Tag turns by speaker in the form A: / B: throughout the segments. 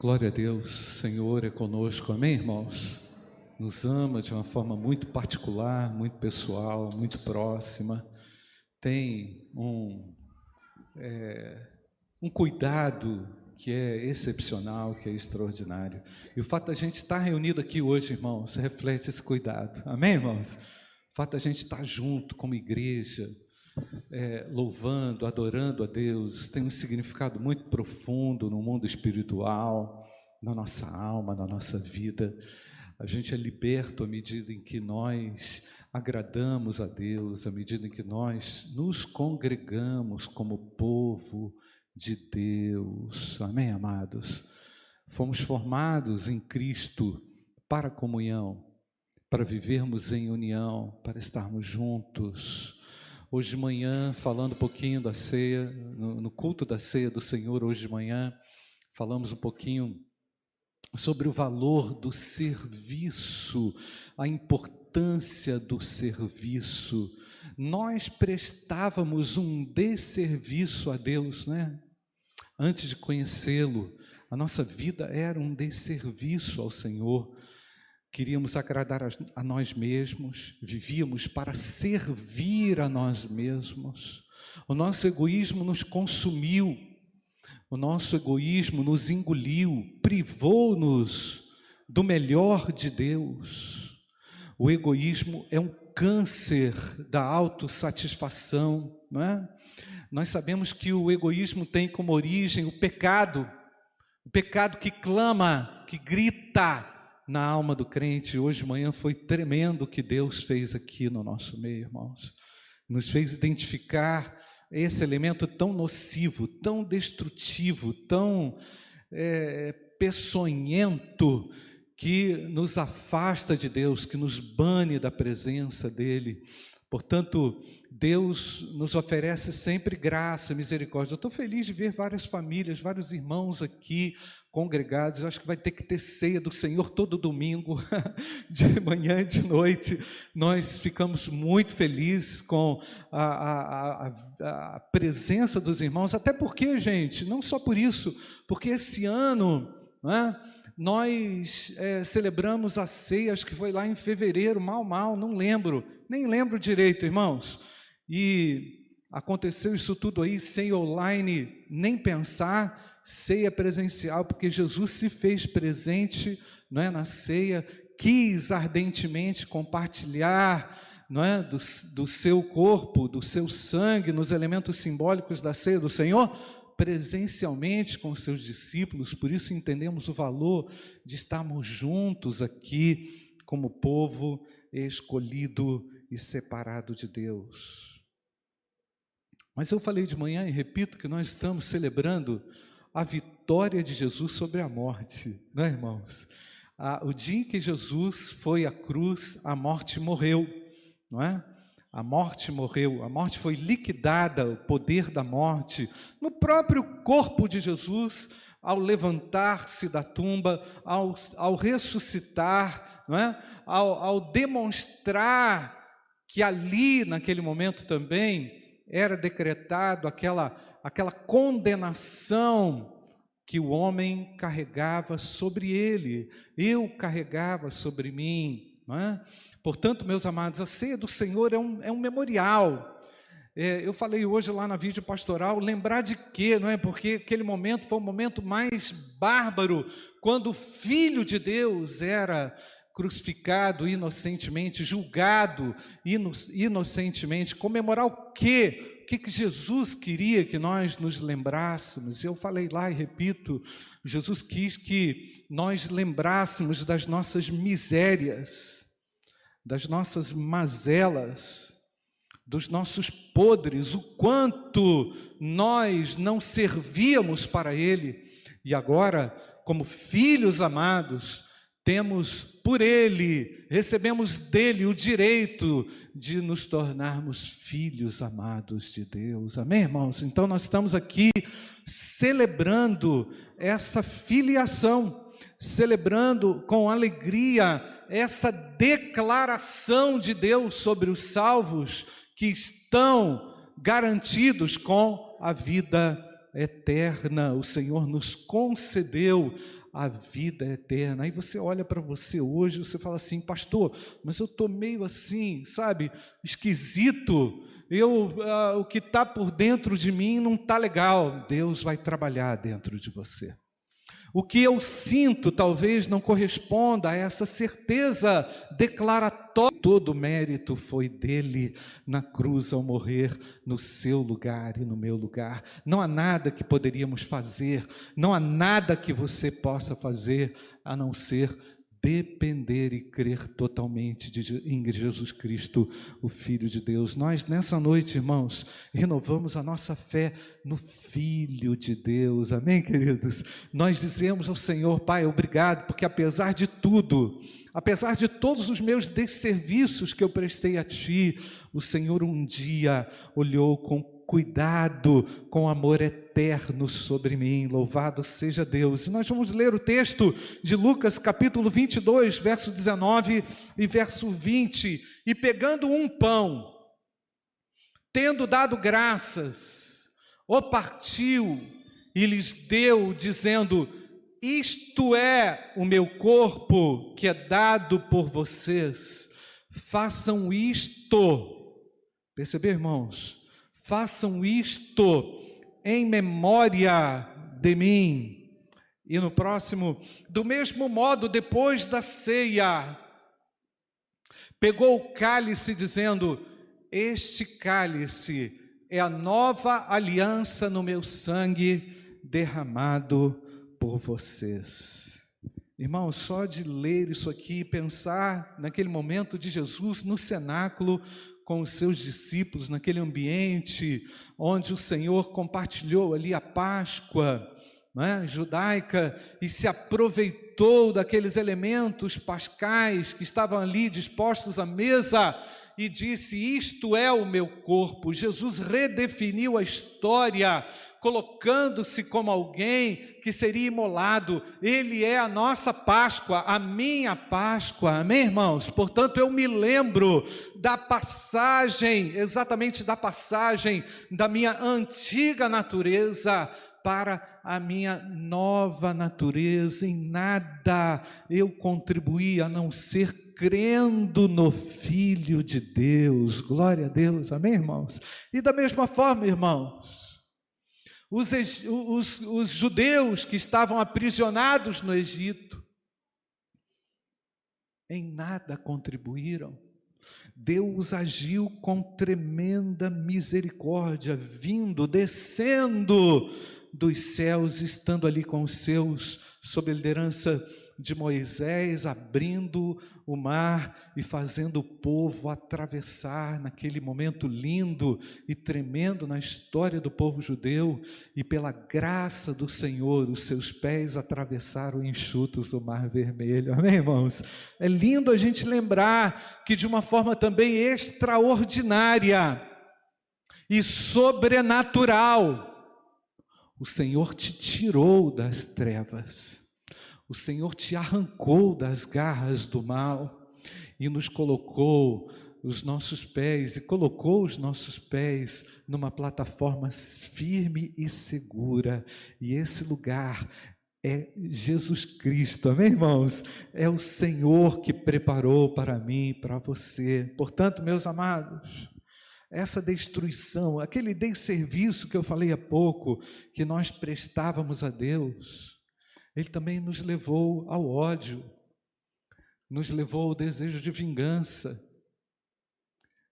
A: Glória a Deus, Senhor é conosco, amém, irmãos? Nos ama de uma forma muito particular, muito pessoal, muito próxima. Tem um, é, um cuidado que é excepcional, que é extraordinário. E o fato da gente estar reunido aqui hoje, irmãos, reflete esse cuidado, amém, irmãos? O fato da gente estar junto como igreja, é, louvando, adorando a Deus, tem um significado muito profundo no mundo espiritual, na nossa alma, na nossa vida. A gente é liberto à medida em que nós agradamos a Deus, à medida em que nós nos congregamos como povo de Deus. Amém, amados? Fomos formados em Cristo para comunhão, para vivermos em união, para estarmos juntos hoje de manhã, falando um pouquinho da ceia, no, culto da ceia do Senhor, hoje de manhã, falamos um pouquinho sobre o valor do serviço, a importância do serviço. Nós prestávamos um desserviço a Deus, né? Antes de conhecê-lo, a nossa vida era um desserviço ao Senhor queríamos agradar a, nós mesmos, vivíamos para servir a nós mesmos. O nosso egoísmo nos consumiu, o nosso egoísmo nos engoliu, privou-nos do melhor de Deus. O egoísmo é um câncer da autossatisfação, não é? Nós sabemos que o egoísmo tem como origem o pecado, o pecado que clama, que grita, na alma do crente. Hoje de manhã foi tremendo o que Deus fez aqui no nosso meio, irmãos. Nos fez identificar esse elemento tão nocivo, tão destrutivo, tão é, peçonhento, que nos afasta de Deus, que nos bane da presença dEle. Portanto, Deus nos oferece sempre graça, misericórdia. Eu estou feliz de ver várias famílias, vários irmãos aqui congregados. Eu acho que vai ter que ter ceia do Senhor todo domingo, de manhã e de noite. Nós ficamos muito felizes com a, a, a, a presença dos irmãos, até porque, gente, não só por isso, porque esse ano. Não é? nós é, celebramos a ceia, acho que foi lá em fevereiro, mal, mal, não lembro, nem lembro direito, irmãos. E aconteceu isso tudo aí sem online nem pensar, ceia presencial, porque Jesus se fez presente não é, na ceia, quis ardentemente compartilhar não é, do, do seu corpo, do seu sangue, nos elementos simbólicos da ceia do Senhor, presencialmente com seus discípulos, por isso entendemos o valor de estarmos juntos aqui como povo escolhido e separado de Deus. Mas eu falei de manhã e repito que nós estamos celebrando a vitória de Jesus sobre a morte, não é, irmãos? Ah, o dia em que Jesus foi à cruz, a morte morreu, não é? A morte morreu, a morte foi liquidada, o poder da morte, no próprio corpo de Jesus, ao levantar-se da tumba, ao, ao ressuscitar, não é? ao, ao demonstrar que ali, naquele momento também, era decretado aquela, aquela condenação que o homem carregava sobre ele, eu carregava sobre mim. É? Portanto, meus amados, a ceia do Senhor é um, é um memorial. É, eu falei hoje lá na vídeo pastoral, lembrar de quê, não é? Porque aquele momento foi o momento mais bárbaro, quando o Filho de Deus era crucificado inocentemente, julgado inocentemente, comemorar o quê? O que, Jesus queria que nós nos lembrássemos? Eu falei lá e repito: Jesus quis que nós lembrássemos das nossas misérias, das nossas mazelas, dos nossos podres, o quanto nós não servíamos para Ele, e agora, como filhos amados, temos por Ele, recebemos dele o direito de nos tornarmos filhos amados de Deus. Amém, irmãos? Então nós estamos aqui celebrando essa filiação, celebrando com alegria essa declaração de Deus sobre os salvos que estão garantidos com a vida eterna. O Senhor nos concedeu a vida eterna. Aí você olha para você hoje, você fala assim, pastor, mas eu estou meio assim, sabe, esquisito. Eu, ah, o que está por dentro de mim não está legal. Deus vai trabalhar dentro de você. O que eu sinto talvez não corresponda a essa certeza declaratória. Todo mérito foi dele na cruz ao morrer no seu lugar e no meu lugar. Não há nada que poderíamos fazer, não há nada que você possa fazer a não ser depender e crer totalmente de, em Jesus Cristo, o Filho de Deus. Nós, nessa noite, irmãos, renovamos a nossa fé no Filho de Deus, amém, queridos? Nós dizemos ao Senhor, Pai, obrigado, porque apesar de tudo, apesar de todos os meus desserviços que eu prestei a Ti, o Senhor um dia olhou com cuidado com amor eterno sobre mim. Louvado seja Deus. E nós vamos ler o texto de Lucas, capítulo 22, verso 19 e verso 20. E pegando um pão, tendo dado graças, o partiu e lhes deu, dizendo: Isto é o meu corpo que é dado por vocês. Façam isto. Perceber, irmãos? Façam isto em memória de mim. E no próximo, do mesmo modo, depois da ceia, pegou o cálice, dizendo: Este cálice é a nova aliança no meu sangue derramado por vocês. Irmão, só de ler isso aqui, pensar naquele momento de Jesus no cenáculo, com os seus discípulos naquele ambiente onde o Senhor compartilhou ali a Páscoa é, judaica e se aproveitou daqueles elementos pascais que estavam ali dispostos à mesa e disse: Isto é o meu corpo. Jesus redefiniu a história colocando-se como alguém que seria imolado. Ele é a nossa Páscoa, a minha Páscoa. Amém, irmãos? Portanto, eu me lembro da passagem, exatamente da passagem da minha antiga natureza para a minha nova natureza. Em nada eu contribuí a não ser crendo no Filho de Deus. Glória a Deus. Amém, irmãos? E da mesma forma, irmãos, os, os, os judeus que estavam aprisionados no Egito, em nada contribuíram. Deus agiu com tremenda misericórdia, vindo, descendo dos céus, estando ali com os seus, sob a liderança de Moisés abrindo o mar e fazendo o povo atravessar naquele momento lindo e tremendo na história do povo judeu, e pela graça do Senhor, os seus pés atravessaram enxutos o mar vermelho. Amém, irmãos? É lindo a gente lembrar que de uma forma também extraordinária e sobrenatural, o Senhor te tirou das trevas o Senhor te arrancou das garras do mal e nos colocou os nossos pés e colocou os nossos pés numa plataforma firme e segura. E esse lugar é Jesus Cristo, amém, irmãos? É o Senhor que preparou para mim para você. Portanto, meus amados, essa destruição, aquele desserviço que eu falei há pouco, que nós prestávamos a Deus, ele também nos levou ao ódio, nos levou ao desejo de vingança,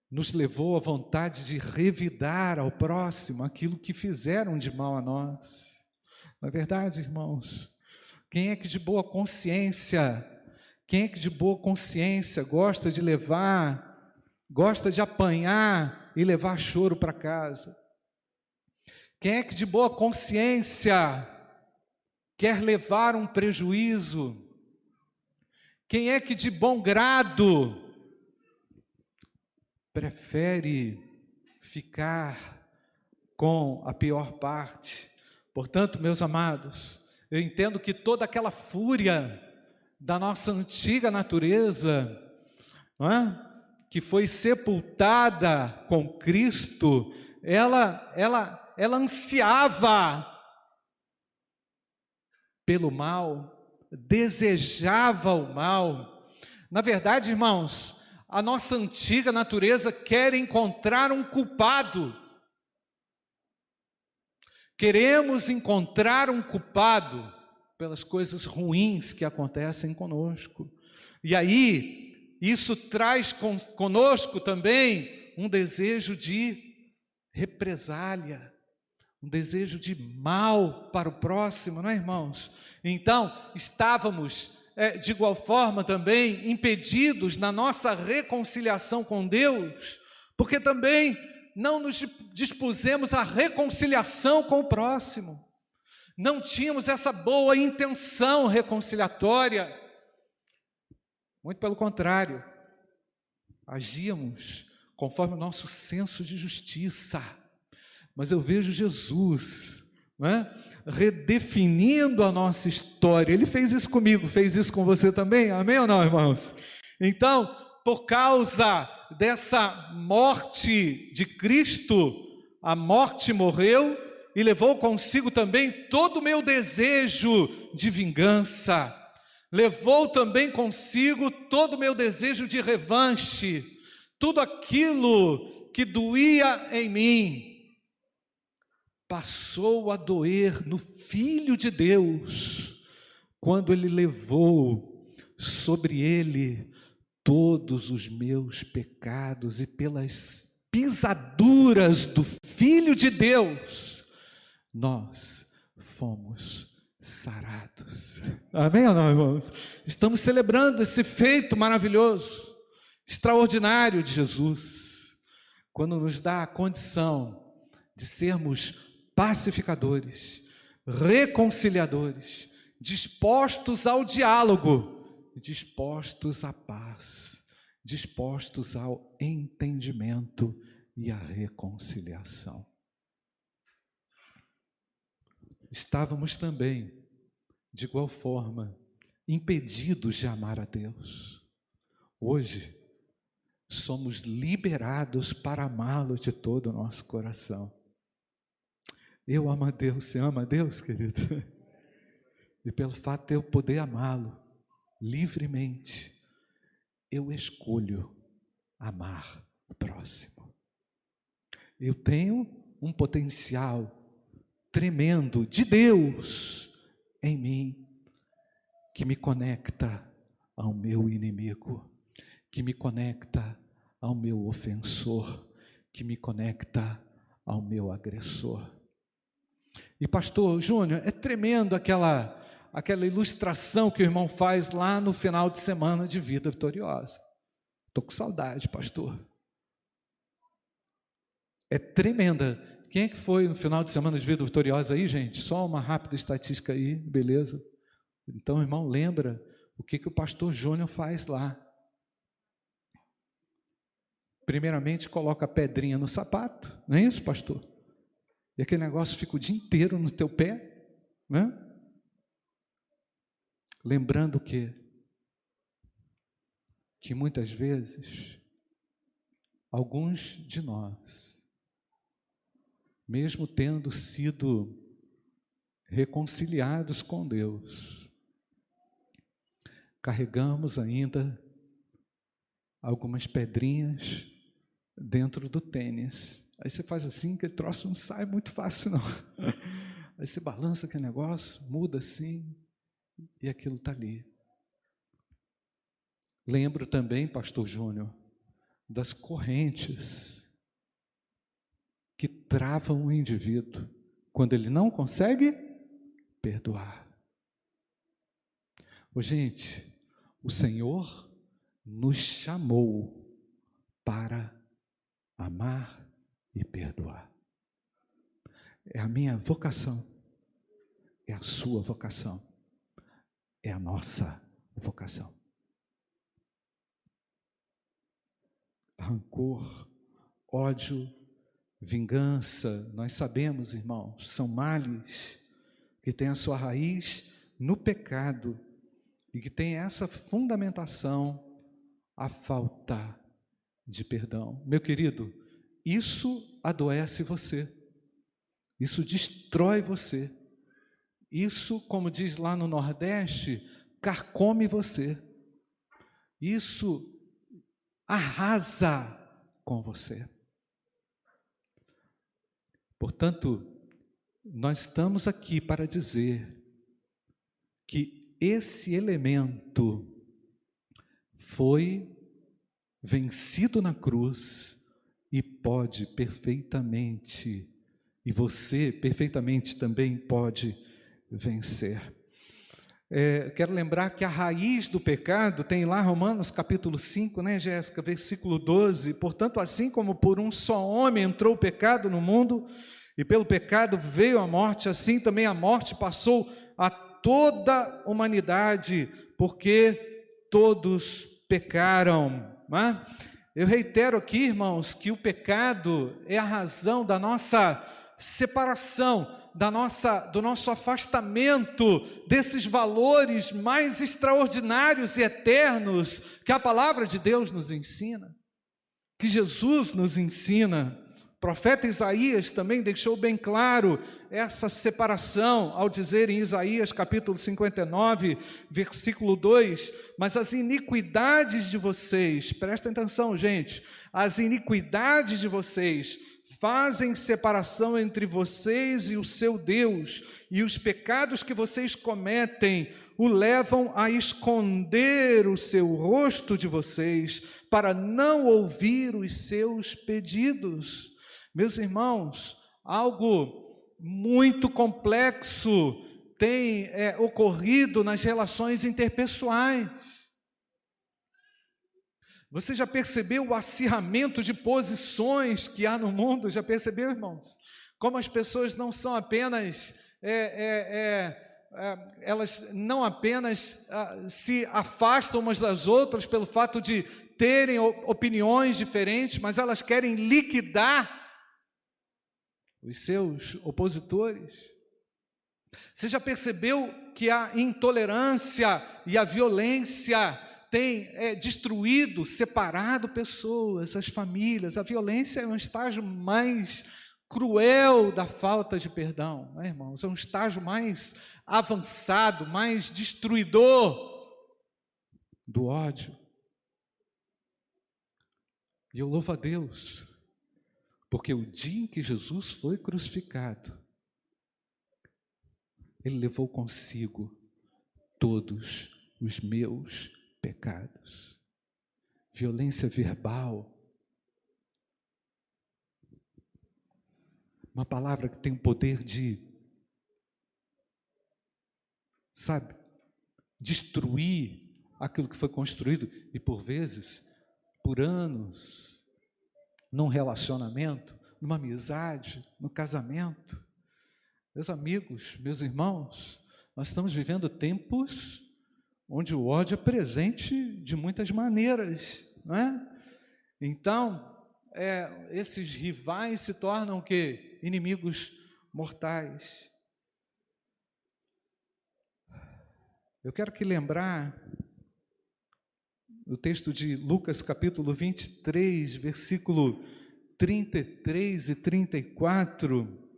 A: nos levou à vontade de revidar ao próximo aquilo que fizeram de mal a nós. Não é verdade, irmãos? Quem é que de boa consciência, quem é que de boa consciência gosta de levar, gosta de apanhar e levar choro para casa? Quem é que de boa consciência quer levar um prejuízo? Quem é que de bom grado prefere ficar com a pior parte? Portanto, meus amados, eu entendo que toda aquela fúria da nossa antiga natureza, é? que foi sepultada com Cristo, ela, ela, ela ansiava pelo mal, desejava o mal. Na verdade, irmãos, a nossa antiga natureza quer encontrar um culpado. Queremos encontrar um culpado pelas coisas ruins que acontecem conosco. E aí, isso traz conosco também um desejo de represália, um desejo de mal para o próximo, não é, irmãos? Então, estávamos, é, de igual forma, também impedidos na nossa reconciliação com Deus, porque também não nos dispusemos à reconciliação com o próximo não tínhamos essa boa intenção reconciliatória. Muito pelo contrário, agíamos conforme o nosso senso de justiça. Mas eu vejo Jesus né, redefinindo a nossa história. Ele fez isso comigo, fez isso com você também, amém ou não, irmãos? Então, por causa dessa morte de Cristo, a morte morreu, e levou consigo também todo o meu desejo de vingança, levou também consigo todo o meu desejo de revanche, tudo aquilo que doía em mim, passou a doer no Filho de Deus, quando ele levou sobre ele todos os meus pecados e pelas pisaduras do Filho de Deus nós fomos sarados. Amém ou não, irmãos? Estamos celebrando esse feito maravilhoso, extraordinário de Jesus, quando nos dá a condição de sermos pacificadores, reconciliadores, dispostos ao diálogo, dispostos à paz, dispostos ao entendimento e à reconciliação estávamos também, de igual forma, impedidos de amar a Deus. Hoje, somos liberados para amá-lo de todo o nosso coração. Eu amo a Deus, você ama a Deus, querido? E pelo fato de eu poder amá-lo livremente, eu escolho amar o próximo. Eu tenho um potencial tremendo de Deus em mim, que me conecta ao meu inimigo, que me conecta ao meu ofensor, que me conecta ao meu agressor. E pastor Júnior, é tremendo aquela aquela ilustração que o irmão faz lá no final de semana de vida vitoriosa. Estou com saudade, pastor. É tremenda quem é que foi no final de semana de vida vitoriosa aí, gente? Só uma rápida estatística aí, beleza? Então, irmão, lembra o que, que o pastor Júnior faz lá. Primeiramente, coloca a pedrinha no sapato, não é isso, pastor? E aquele negócio fica o dia inteiro no teu pé, né? Lembrando que que muitas vezes alguns de nós mesmo tendo sido reconciliados com Deus, carregamos ainda algumas pedrinhas dentro do tênis. Aí você faz assim, que o troço não sai muito fácil, não. Aí você balança aquele negócio, muda assim, e aquilo está ali. Lembro também, Pastor Júnior, das correntes que travam o indivíduo quando ele não consegue perdoar. Oh, gente, o Senhor nos chamou para amar e perdoar. É a minha vocação, é a sua vocação, é a nossa vocação. Rancor, ódio, Vingança, nós sabemos, irmãos, são males que têm a sua raiz no pecado e que tem essa fundamentação, a falta de perdão. Meu querido, isso adoece você, isso destrói você, isso, como diz lá no Nordeste, carcome você. Isso arrasa com você. Portanto, nós estamos aqui para dizer que esse elemento foi vencido na cruz e pode perfeitamente, e você perfeitamente também pode vencer. É, quero lembrar que a raiz do pecado tem lá Romanos capítulo 5, né, Jéssica, versículo 12. Portanto, assim como por um só homem entrou o pecado no mundo, e pelo pecado veio a morte, assim também a morte passou a toda a humanidade, porque todos pecaram. Né? Eu reitero aqui, irmãos, que o pecado é a razão da nossa separação, da nossa, do nosso afastamento desses valores mais extraordinários e eternos que a palavra de Deus nos ensina, que Jesus nos ensina. Profeta Isaías também deixou bem claro essa separação ao dizer em Isaías capítulo 59, versículo 2: Mas as iniquidades de vocês, prestem atenção, gente, as iniquidades de vocês fazem separação entre vocês e o seu Deus, e os pecados que vocês cometem o levam a esconder o seu rosto de vocês, para não ouvir os seus pedidos. Meus irmãos, algo muito complexo tem é, ocorrido nas relações interpessoais. Você já percebeu o acirramento de posições que há no mundo? Já percebeu, irmãos? Como as pessoas não são apenas, é, é, é, é elas não apenas ah, se afastam umas das outras pelo fato de terem opiniões diferentes, mas elas querem liquidar os seus opositores. Você já percebeu que a intolerância e a violência tem é, destruído, separado pessoas, as famílias. A violência é um estágio mais cruel da falta de perdão, né, irmãos? É um estágio mais avançado, mais destruidor do ódio. E eu louvo a Deus, porque o dia em que Jesus foi crucificado, Ele levou consigo todos os meus pecados, violência verbal. Uma palavra que tem o poder de, sabe, destruir aquilo que foi construído e por vezes, por anos, num relacionamento, numa amizade, no casamento. Meus amigos, meus irmãos, nós estamos vivendo tempos onde o ódio é presente de muitas maneiras, não é? Então, é, esses rivais se tornam que inimigos mortais. Eu quero que lembrar o texto de Lucas capítulo 23, versículo 33 e 34.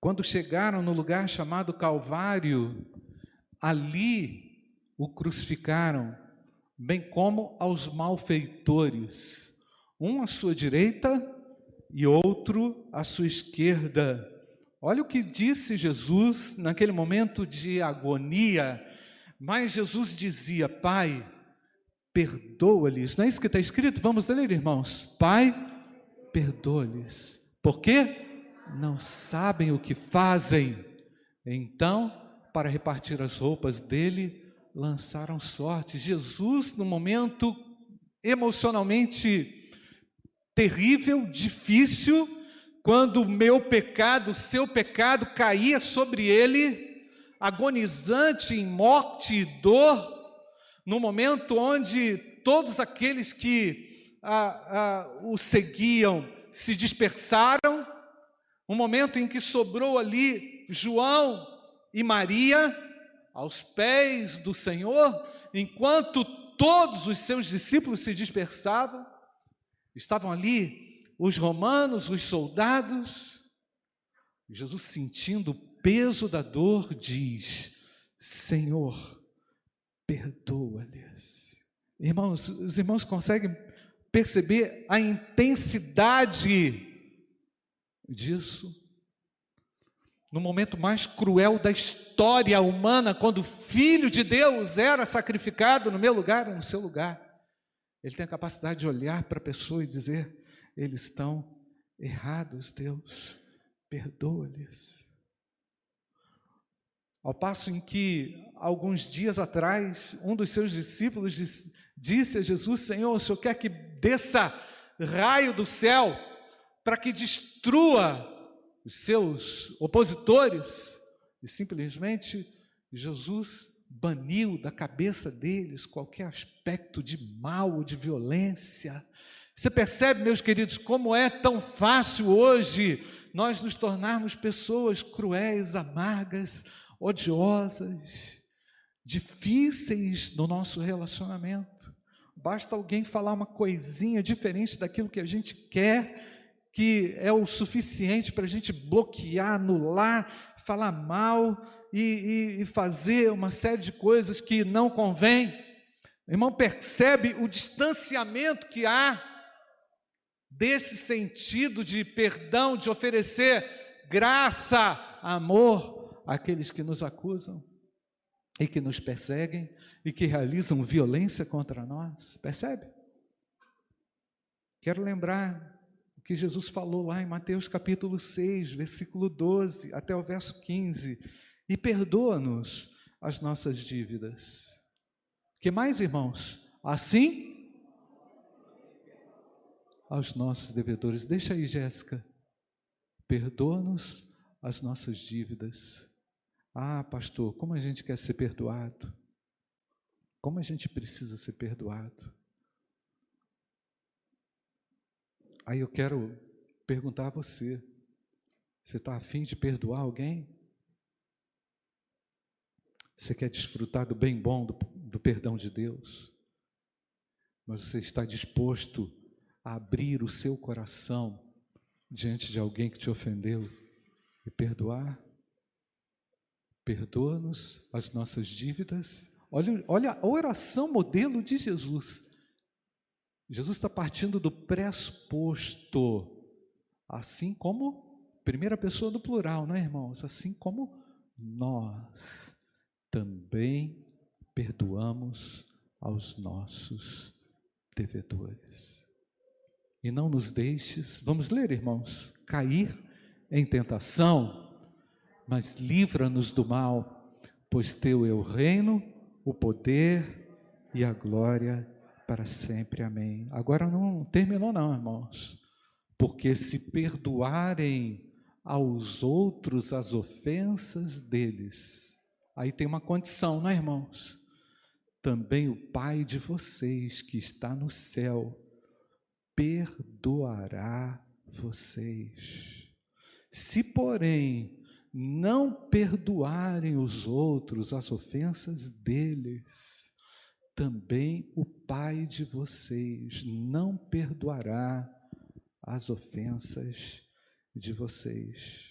A: Quando chegaram no lugar chamado Calvário, ali o crucificaram, bem como aos malfeitores, um à sua direita e outro à sua esquerda. Olha o que disse Jesus naquele momento de agonia, mas Jesus dizia: Pai, perdoa-lhes. Não é isso que está escrito? Vamos ler, irmãos. Pai, perdoa-lhes. Por quê? Não sabem o que fazem. Então, para repartir as roupas dele, lançaram sorte. Jesus, no momento emocionalmente terrível, difícil, quando o meu pecado, o seu pecado caía sobre ele, agonizante em morte e dor, no momento onde todos aqueles que o seguiam se dispersaram, um momento em que sobrou ali João, e Maria aos pés do Senhor, enquanto todos os seus discípulos se dispersavam, estavam ali os romanos, os soldados. Jesus, sentindo o peso da dor, diz: Senhor, perdoa-lhes. Irmãos, os irmãos conseguem perceber a intensidade disso? No momento mais cruel da história humana, quando o Filho de Deus era sacrificado no meu lugar ou no seu lugar, ele tem a capacidade de olhar para a pessoa e dizer: eles estão errados, Deus, perdoa-lhes. Ao passo em que, alguns dias atrás, um dos seus discípulos disse a Jesus: Senhor, o senhor quer que desça raio do céu para que destrua os seus opositores? E simplesmente Jesus baniu da cabeça deles qualquer aspecto de mal de violência. Você percebe, meus queridos, como é tão fácil hoje nós nos tornarmos pessoas cruéis, amargas, odiosas, difíceis no nosso relacionamento. Basta alguém falar uma coisinha diferente daquilo que a gente quer, que é o suficiente para a gente bloquear, anular, falar mal e, e, e fazer uma série de coisas que não convém. Irmão, percebe o distanciamento que há desse sentido de perdão, de oferecer graça, amor aqueles que nos acusam e que nos perseguem e que realizam violência contra nós. Percebe? Quero lembrar o que Jesus falou lá em Mateus capítulo 6, versículo 12 até o verso 15. E perdoa-nos as nossas dívidas. Que mais, irmãos? Assim aos nossos devedores. Deixa aí, Jéssica. Perdoa-nos as nossas dívidas ah, pastor, como a gente quer ser perdoado. Como a gente precisa ser perdoado. Aí eu quero perguntar a você: você está afim de perdoar alguém? Você quer desfrutar do bem bom do, do perdão de Deus? Mas você está disposto a abrir o seu coração diante de alguém que te ofendeu e perdoar? Perdoa-nos as nossas dívidas. Olha, olha a oração modelo de Jesus. Jesus está partindo do pressuposto, assim como, primeira pessoa do plural, não é, irmãos? Assim como nós também perdoamos aos nossos devedores. E não nos deixes, vamos ler, irmãos, cair em tentação mas livra-nos do mal, pois teu é o reino, o poder e a glória para sempre. Amém. Agora não terminou não, irmãos. Porque se perdoarem aos outros as ofensas deles, aí tem uma condição, não é, irmãos? Também o Pai de vocês que está no céu perdoará vocês. Se, porém, não perdoarem os outros as ofensas deles, também o Pai de vocês não perdoará as ofensas de vocês.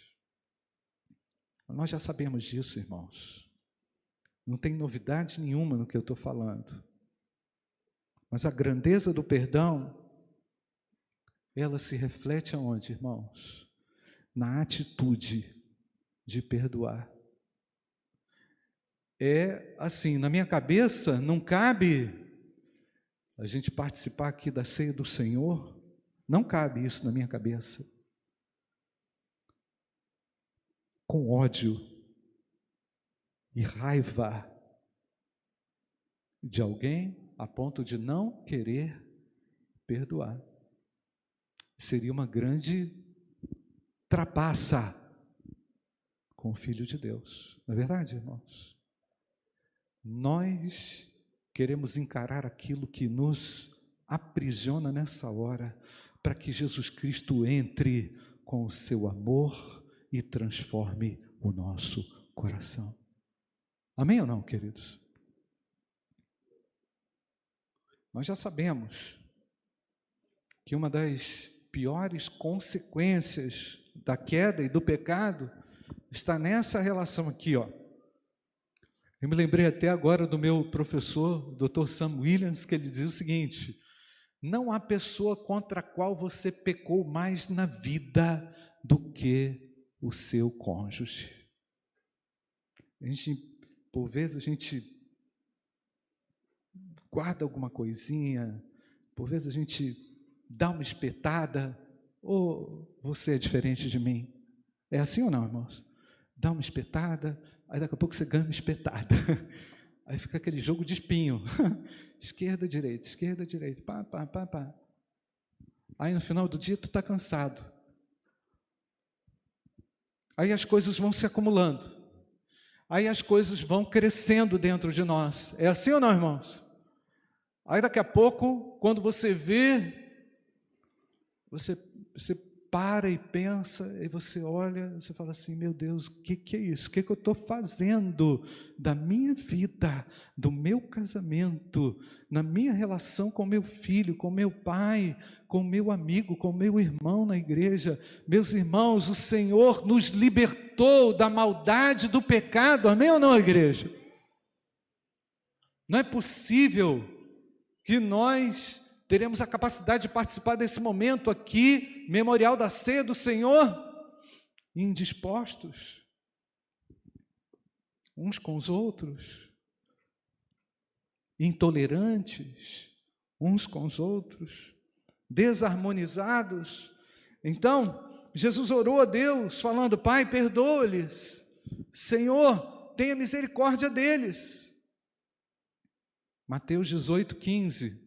A: Nós já sabemos disso, irmãos. Não tem novidade nenhuma no que eu estou falando. Mas a grandeza do perdão, ela se reflete aonde, irmãos? Na atitude de perdoar. É assim, na minha cabeça não cabe a gente participar aqui da ceia do Senhor, não cabe isso na minha cabeça. Com ódio e raiva de alguém a ponto de não querer perdoar. Seria uma grande trapaça com o Filho de Deus. Não é verdade, irmãos? Nós queremos encarar aquilo que nos aprisiona nessa hora, para que Jesus Cristo entre com o seu amor e transforme o nosso coração. Amém ou não, queridos? Nós já sabemos que uma das piores consequências da queda e do pecado está nessa relação aqui, ó. Eu me lembrei até agora do meu professor, Dr. Sam Williams, que ele dizia o seguinte: não há pessoa contra a qual você pecou mais na vida do que o seu cônjuge. A gente, por vezes, a gente guarda alguma coisinha, por vezes a gente dá uma espetada, ou você é diferente de mim? É assim ou não, irmãos? Dá uma espetada, aí daqui a pouco você ganha uma espetada. Aí fica aquele jogo de espinho. esquerda, direita, esquerda, direita, pá, pá, pá, pá. Aí no final do dia tu está cansado. Aí as coisas vão se acumulando. Aí as coisas vão crescendo dentro de nós. É assim ou não, irmãos? Aí daqui a pouco, quando você vê, você, você para e pensa, e você olha, você fala assim: meu Deus, o que, que é isso? O que, que eu estou fazendo da minha vida, do meu casamento, na minha relação com meu filho, com meu pai, com meu amigo, com meu irmão na igreja? Meus irmãos, o Senhor nos libertou da maldade do pecado, amém ou não, igreja? Não é possível que nós teremos a capacidade de participar desse momento aqui, memorial da ceia do Senhor, indispostos uns com os outros, intolerantes uns com os outros, desarmonizados. Então, Jesus orou a Deus, falando: Pai, perdoa-lhes, Senhor, tenha misericórdia deles. Mateus 18, 15.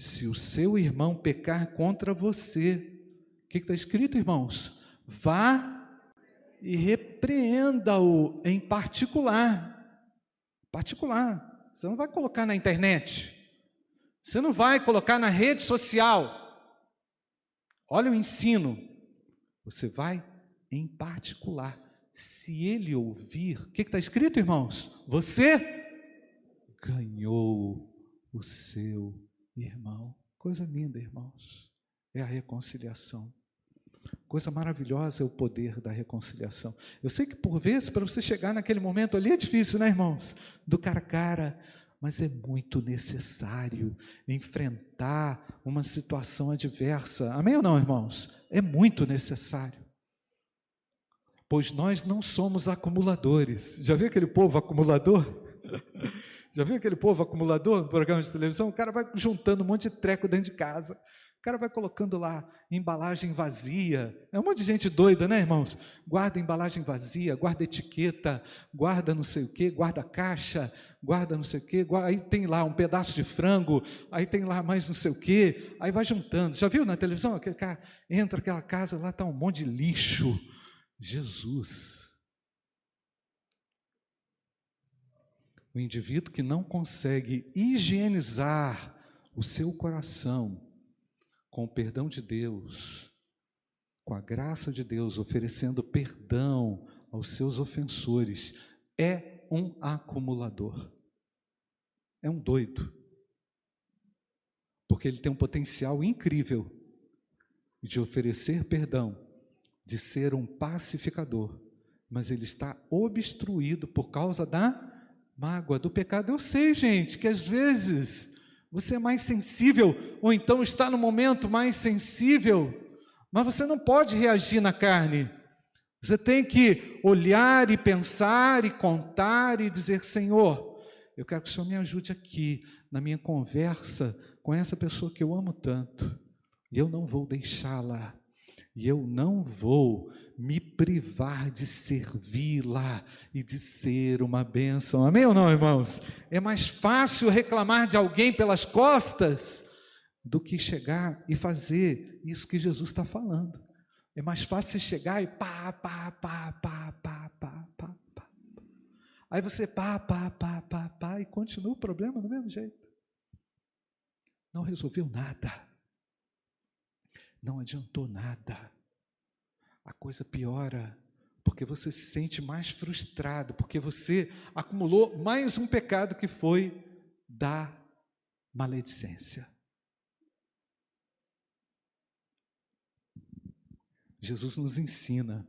A: Se o seu irmão pecar contra você, o que está escrito, irmãos? Vá e repreenda-o em particular. Particular. Você não vai colocar na internet. Você não vai colocar na rede social. Olha o ensino. Você vai em particular. Se ele ouvir, o que está escrito, irmãos? Você ganhou o seu irmão. Coisa linda, irmãos, é a reconciliação. Coisa maravilhosa é o poder da reconciliação. Eu sei que por vezes, para você chegar naquele momento ali é difícil, né, irmãos? Do cara a cara, mas é muito necessário enfrentar uma situação adversa. Amém ou não, irmãos? É muito necessário. Pois nós não somos acumuladores. Já viu aquele povo acumulador? Já viu aquele povo acumulador no programa de televisão? O cara vai juntando um monte de treco dentro de casa. O cara vai colocando lá embalagem vazia. É um monte de gente doida, né, irmãos? Guarda embalagem vazia, guarda etiqueta, guarda não sei o quê, guarda caixa, guarda não sei o quê. Aí tem lá um pedaço de frango, aí tem lá mais não sei o quê. Aí vai juntando. Já viu na televisão? Aquele cara entra aquela casa, lá está um monte de lixo. Jesus. O indivíduo que não consegue higienizar o seu coração com o perdão de Deus, com a graça de Deus, oferecendo perdão aos seus ofensores, é um acumulador. É um doido. Porque ele tem um potencial incrível de oferecer perdão, de ser um pacificador, mas ele está obstruído por causa da mágoa, do pecado. Eu sei, gente, que às vezes você é mais sensível, ou então está no momento mais sensível, mas você não pode reagir na carne. Você tem que olhar e pensar e contar e dizer: Senhor, eu quero que o Senhor me ajude aqui na minha conversa com essa pessoa que eu amo tanto, e eu não vou deixá-la, e eu não vou me privar de servi-la e de ser uma bênção. Amém ou não, irmãos? É mais fácil reclamar de alguém pelas costas do que chegar e fazer isso que Jesus está falando. É mais fácil chegar e pá, pá, pá, pá, pá, pá, pá, pá. Aí você pá, pá, pá, pá, pá, e continua o problema do mesmo jeito. Não resolveu nada. Não adiantou nada a coisa piora, porque você se sente mais frustrado, porque você acumulou mais um pecado que foi da maledicência. Jesus nos ensina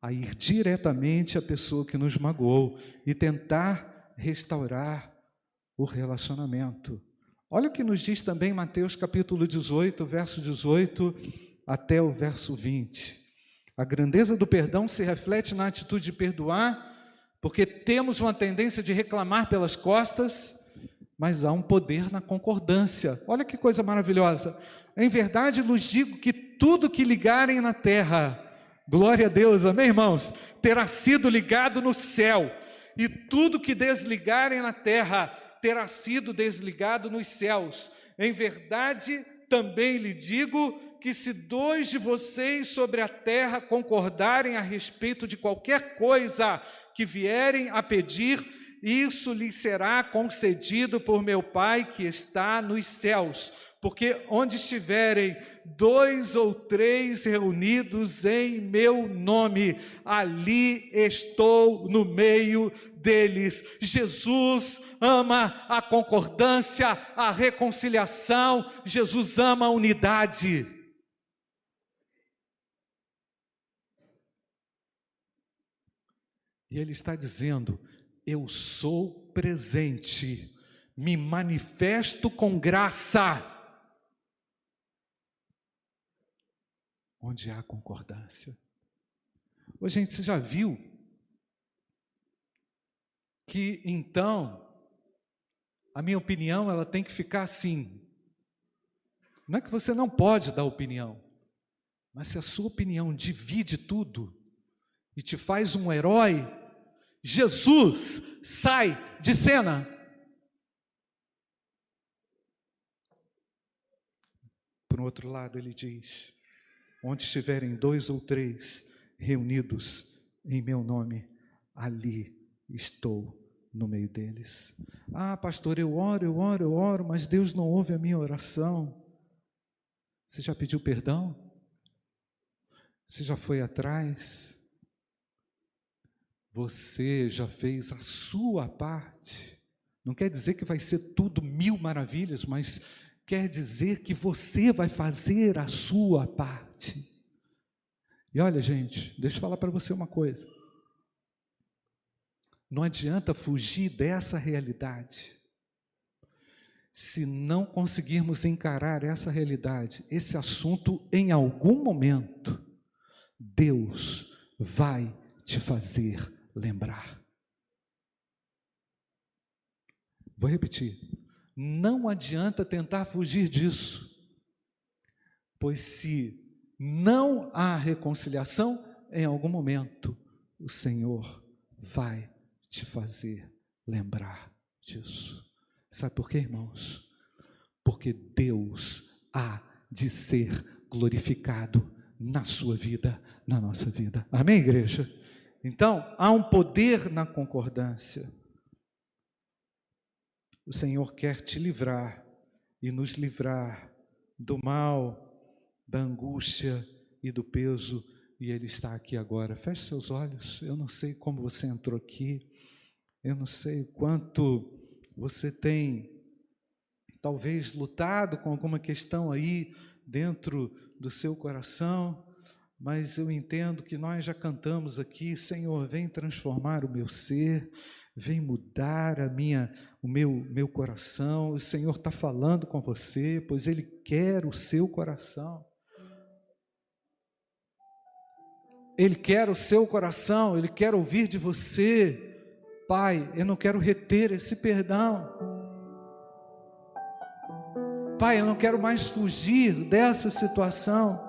A: a ir diretamente à pessoa que nos magoou e tentar restaurar o relacionamento. Olha o que nos diz também Mateus capítulo 18, verso 18 até o verso 20. A grandeza do perdão se reflete na atitude de perdoar, porque temos uma tendência de reclamar pelas costas, mas há um poder na concordância. Olha que coisa maravilhosa. Em verdade, vos digo que tudo que ligarem na terra, glória a Deus, amém, irmãos? Terá sido ligado no céu, e tudo que desligarem na terra terá sido desligado nos céus. Em verdade, também lhe digo que se dois de vocês sobre a terra concordarem a respeito de qualquer coisa que vierem a pedir, isso lhes será concedido por meu Pai que está nos céus. Porque onde estiverem dois ou três reunidos em meu nome, ali estou no meio deles. Jesus ama a concordância, a reconciliação, Jesus ama a unidade. E ele está dizendo: Eu sou presente, me manifesto com graça. Onde há concordância. Ô, gente, você já viu que então a minha opinião ela tem que ficar assim. Não é que você não pode dar opinião, mas se a sua opinião divide tudo e te faz um herói, Jesus sai de cena. Por outro lado, ele diz: onde estiverem dois ou três reunidos em meu nome, ali estou no meio deles. Ah, pastor, eu oro, eu oro, eu oro, mas Deus não ouve a minha oração. Você já pediu perdão? Você já foi atrás? Você já fez a sua parte? Não quer dizer que vai ser tudo mil maravilhas, mas quer dizer que você vai fazer a sua parte. E olha, gente, deixa eu falar para você uma coisa. Não adianta fugir dessa realidade. Se não conseguirmos encarar essa realidade, esse assunto, em algum momento, Deus vai te fazer lembrar. Vou repetir. Não adianta tentar fugir disso, pois se não há reconciliação, em algum momento o Senhor vai te fazer lembrar disso. Sabe por quê, irmãos? Porque Deus há de ser glorificado na sua vida, na nossa vida. Amém, igreja? Então, há um poder na concordância. O Senhor quer te livrar e nos livrar do mal, da angústia e do peso e Ele está aqui agora. Feche seus olhos. Eu não sei como você entrou aqui, eu não sei quanto você tem, talvez, lutado com alguma questão aí dentro do seu coração, mas eu entendo que nós já cantamos aqui, Senhor, vem transformar o meu ser, vem mudar a minha, o meu, meu coração. O Senhor está falando com você, pois Ele quer o seu coração. Ele quer o seu coração, Ele quer ouvir de você. Pai, eu não quero reter esse perdão. Pai, eu não quero mais fugir dessa situação.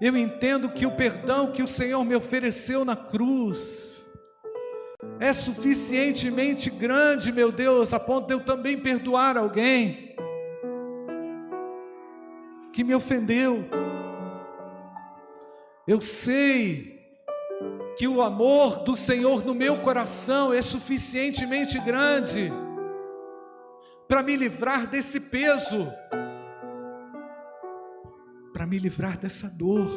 A: Eu entendo que o perdão que o Senhor me ofereceu na cruz é suficientemente grande, meu Deus, a ponto de eu também perdoar alguém que me ofendeu. Eu sei que o amor do Senhor no meu coração é suficientemente grande para me livrar desse peso, para me livrar dessa dor.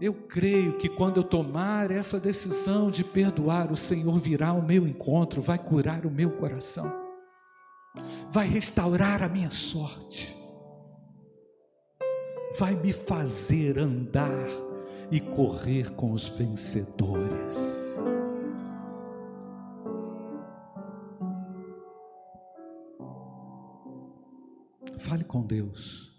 A: Eu creio que quando eu tomar essa decisão de perdoar, o Senhor virá ao meu encontro, vai curar o meu coração, vai restaurar a minha sorte, vai me fazer andar e correr com os vencedores. Fale com Deus.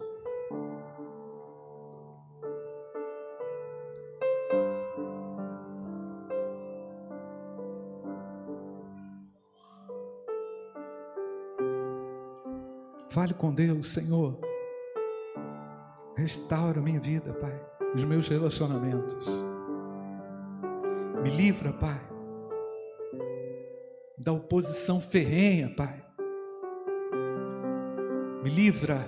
A: Fale com Deus, Senhor. Restaura a minha vida, Pai, os meus relacionamentos. Me livra, Pai, da oposição ferrenha, Pai. Me livra